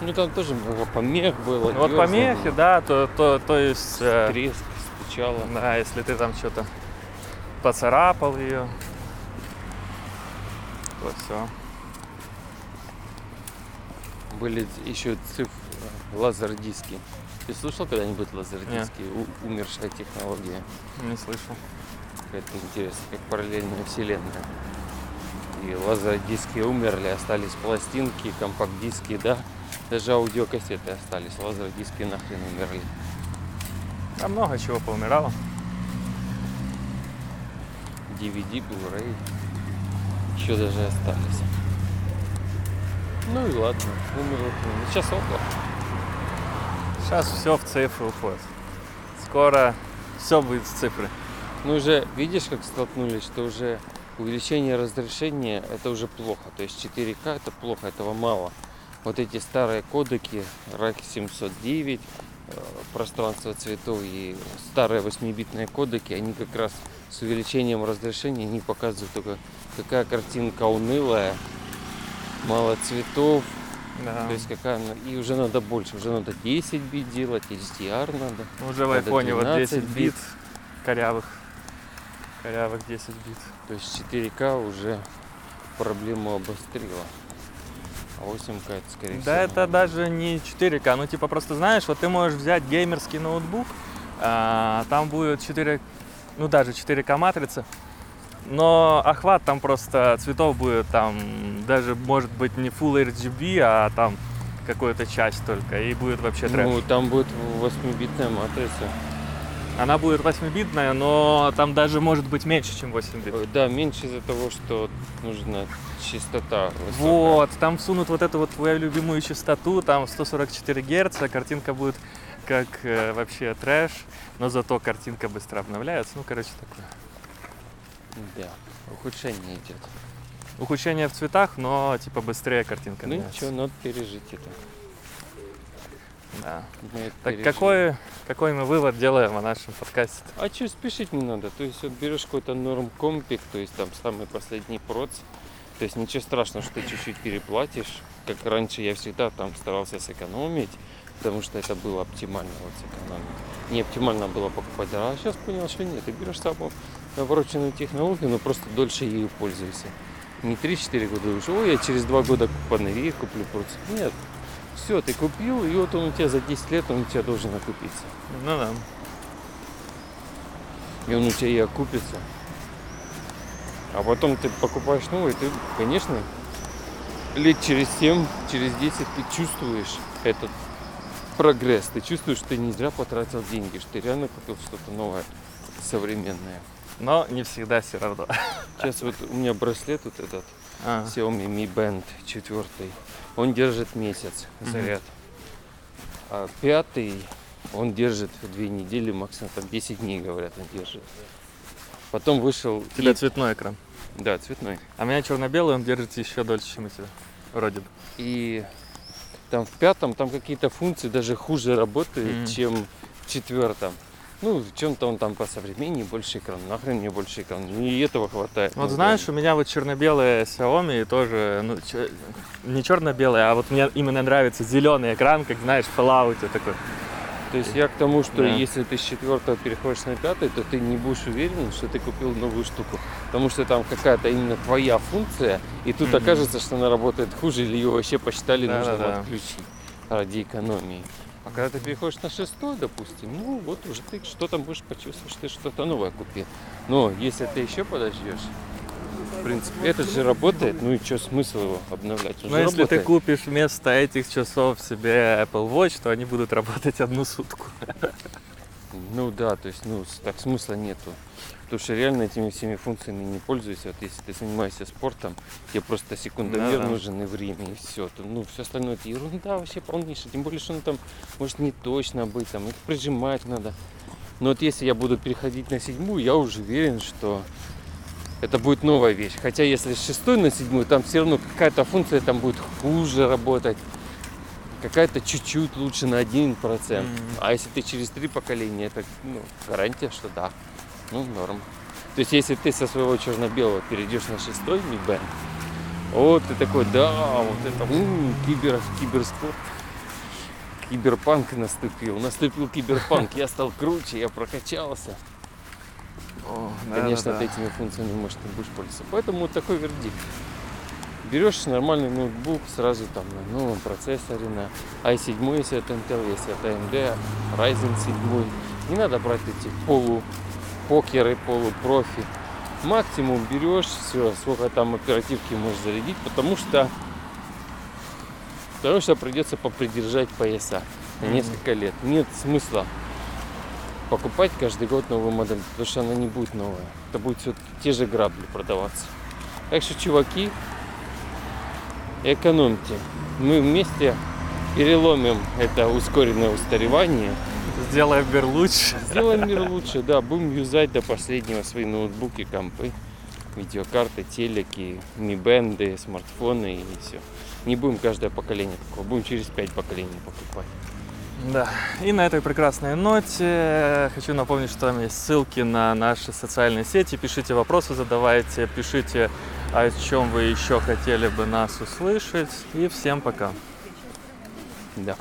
Speaker 1: Ну там тоже много помех было.
Speaker 2: Ну, Вот помехи, да, то, то, то есть, э,
Speaker 1: Треск, стучало.
Speaker 2: да, если ты там что-то поцарапал ее, то все.
Speaker 1: Были еще циф... лазер-диски. Ты слышал когда-нибудь лазер-диски? У- умершая технология.
Speaker 2: Не слышал.
Speaker 1: Это интересно, как параллельная вселенная. И лазер-диски умерли, остались пластинки, компакт-диски, да. Даже аудиокассеты остались, лазер-диски нахрен умерли.
Speaker 2: Там много чего поумирало.
Speaker 1: DVD, Blu-ray. Еще даже остались. Ну и ладно, умерло. Сейчас облако.
Speaker 2: Сейчас все в цифры уходит. Скоро все будет с цифры.
Speaker 1: Ну уже видишь, как столкнулись, что уже увеличение разрешения это уже плохо. То есть 4К это плохо, этого мало. Вот эти старые кодеки RAC 709, э, пространство цветов и старые 8-битные кодеки, они как раз с увеличением разрешения не показывают только какая картинка унылая, мало цветов,
Speaker 2: Да.
Speaker 1: то есть какая и уже надо больше, уже надо 10 бит делать, HDR надо.
Speaker 2: Уже в
Speaker 1: надо
Speaker 2: айфоне вот 10
Speaker 1: 12
Speaker 2: бит корявых. Корявых 10 бит.
Speaker 1: То есть 4К уже проблему обострила. А 8К это скорее
Speaker 2: Да,
Speaker 1: всего.
Speaker 2: это даже не 4К, ну типа просто знаешь, вот ты можешь взять геймерский ноутбук, а, там будет 4, ну даже 4К матрица, но охват там просто цветов будет там даже может быть не Full RGB, а там какую-то часть только, и будет вообще трэш.
Speaker 1: Ну, там будет 8-битная матрица.
Speaker 2: Она будет 8-битная, но там даже может быть меньше, чем 8 бит.
Speaker 1: Да, меньше из-за того, что нужна частота высокая.
Speaker 2: Вот, там всунут вот эту вот твою любимую частоту, там 144 Гц, картинка будет как э, вообще трэш, но зато картинка быстро обновляется. Ну, короче, такое.
Speaker 1: Да, ухудшение идет.
Speaker 2: Ухудшение в цветах, но типа быстрее картинка
Speaker 1: Ну
Speaker 2: меняется.
Speaker 1: ничего, надо пережить это.
Speaker 2: Да.
Speaker 1: Мы это
Speaker 2: Так
Speaker 1: пережили.
Speaker 2: какой, какой мы вывод делаем о нашем подкасте?
Speaker 1: А что спешить не надо? То есть вот берешь какой-то норм компик, то есть там самый последний проц. То есть ничего страшного, что ты чуть-чуть переплатишь. Как раньше я всегда там старался сэкономить, потому что это было оптимально вот сэкономить. Не оптимально было покупать, а сейчас понял, что нет. Ты берешь самую навороченную технологию, но просто дольше ею пользуйся. Не 3-4 года уже, ой, я через 2 года поновее куплю просто. Нет, все, ты купил, и вот он у тебя за 10 лет, он у тебя должен окупиться.
Speaker 2: Ну да.
Speaker 1: И он у тебя и окупится. А потом ты покупаешь новый, ты, конечно, лет через 7, через 10 ты чувствуешь этот прогресс. Ты чувствуешь, что ты не зря потратил деньги, что ты реально купил что-то новое, современное.
Speaker 2: Но не всегда все равно.
Speaker 1: Сейчас вот у меня браслет вот этот,
Speaker 2: А,
Speaker 1: Xiaomi Mi Band 4. Он держит месяц заряд. А пятый он держит две недели, максимум там 10 дней, говорят, он держит. Потом вышел...
Speaker 2: У тебя
Speaker 1: и-
Speaker 2: цветной экран.
Speaker 1: Да, цветной.
Speaker 2: А у меня черно-белый, он держится еще дольше, чем у тебя. Вроде бы.
Speaker 1: И там в пятом там какие-то функции даже хуже работают,
Speaker 2: Мгм.
Speaker 1: чем в четвертом. Ну, в чем-то он там по современнее, больше экран. Нахрен мне больше экран. И этого хватает.
Speaker 2: Вот
Speaker 1: Ну,
Speaker 2: знаешь, у меня вот черно-белые Xiaomi тоже, ну, чё- не черно-белые, а вот мне именно нравится зеленый экран, как знаешь, в Fallout такой.
Speaker 1: То есть я к тому, что
Speaker 2: Да.
Speaker 1: если ты с четвертого переходишь на пятый, то ты не будешь уверен, что ты купил новую штуку. Потому что там какая-то именно твоя функция, и тут
Speaker 2: Мгм.
Speaker 1: окажется, что она работает хуже, или ее вообще посчитали нужно
Speaker 2: Да-да-да.
Speaker 1: отключить ради экономии. А когда ты переходишь на шестой, допустим, ну вот уже ты что-то будешь почувствовать, что ты что-то новое купил. Но если ты еще подождешь, в принципе, это же работает, ну и что смысл его обновлять?
Speaker 2: Но
Speaker 1: же
Speaker 2: если ты
Speaker 1: работает.
Speaker 2: купишь вместо этих часов себе Apple Watch, то они будут работать одну сутку.
Speaker 1: Ну да, то есть, ну, так смысла нету. Потому что реально этими всеми функциями не пользуюсь. Вот если ты занимаешься спортом, тебе просто секундомер
Speaker 2: Да-да.
Speaker 1: нужен и время, и все. Ну, все остальное это ерунда вообще полнейшая. Тем более, что он там может не точно быть, там их прижимать надо. Но вот если я буду переходить на седьмую, я уже уверен, что это будет новая вещь. Хотя если с шестой на седьмую, там все равно какая-то функция там будет хуже работать. Какая-то чуть-чуть лучше на 1%.
Speaker 2: Мгм.
Speaker 1: А если ты через три поколения, это ну, гарантия, что да. Ну, норм. То есть, если ты со своего черно-белого перейдешь на шестой Band, вот ты такой, да, вот это м, кибер, киберспорт. Киберпанк наступил. Наступил киберпанк. Я стал круче, я прокачался. Конечно, ты этими функциями, может, не будешь пользоваться. Поэтому вот такой вердикт. Берешь нормальный ноутбук сразу там на новом процессоре, на i7, если это Intel, если это AMD, Ryzen 7. Не надо брать эти полупокеры, полупрофи. Максимум берешь, все, сколько там оперативки можешь зарядить, потому что потому что придется попридержать пояса на несколько лет. Нет смысла покупать каждый год новую модель, потому что она не будет новая. Это будет все те же грабли продаваться. Так что, чуваки, экономьте. Мы вместе переломим это ускоренное устаревание.
Speaker 2: Сделаем мир лучше.
Speaker 1: Сделаем мир лучше, да, будем юзать до последнего свои ноутбуки, компы, видеокарты, телеки, мибенды, смартфоны и все. Не будем каждое поколение такого, будем через пять поколений покупать.
Speaker 2: Да. И на этой прекрасной ноте хочу напомнить, что там есть ссылки на наши социальные сети. Пишите вопросы, задавайте, пишите, о чем вы еще хотели бы нас услышать. И всем пока.
Speaker 1: Да.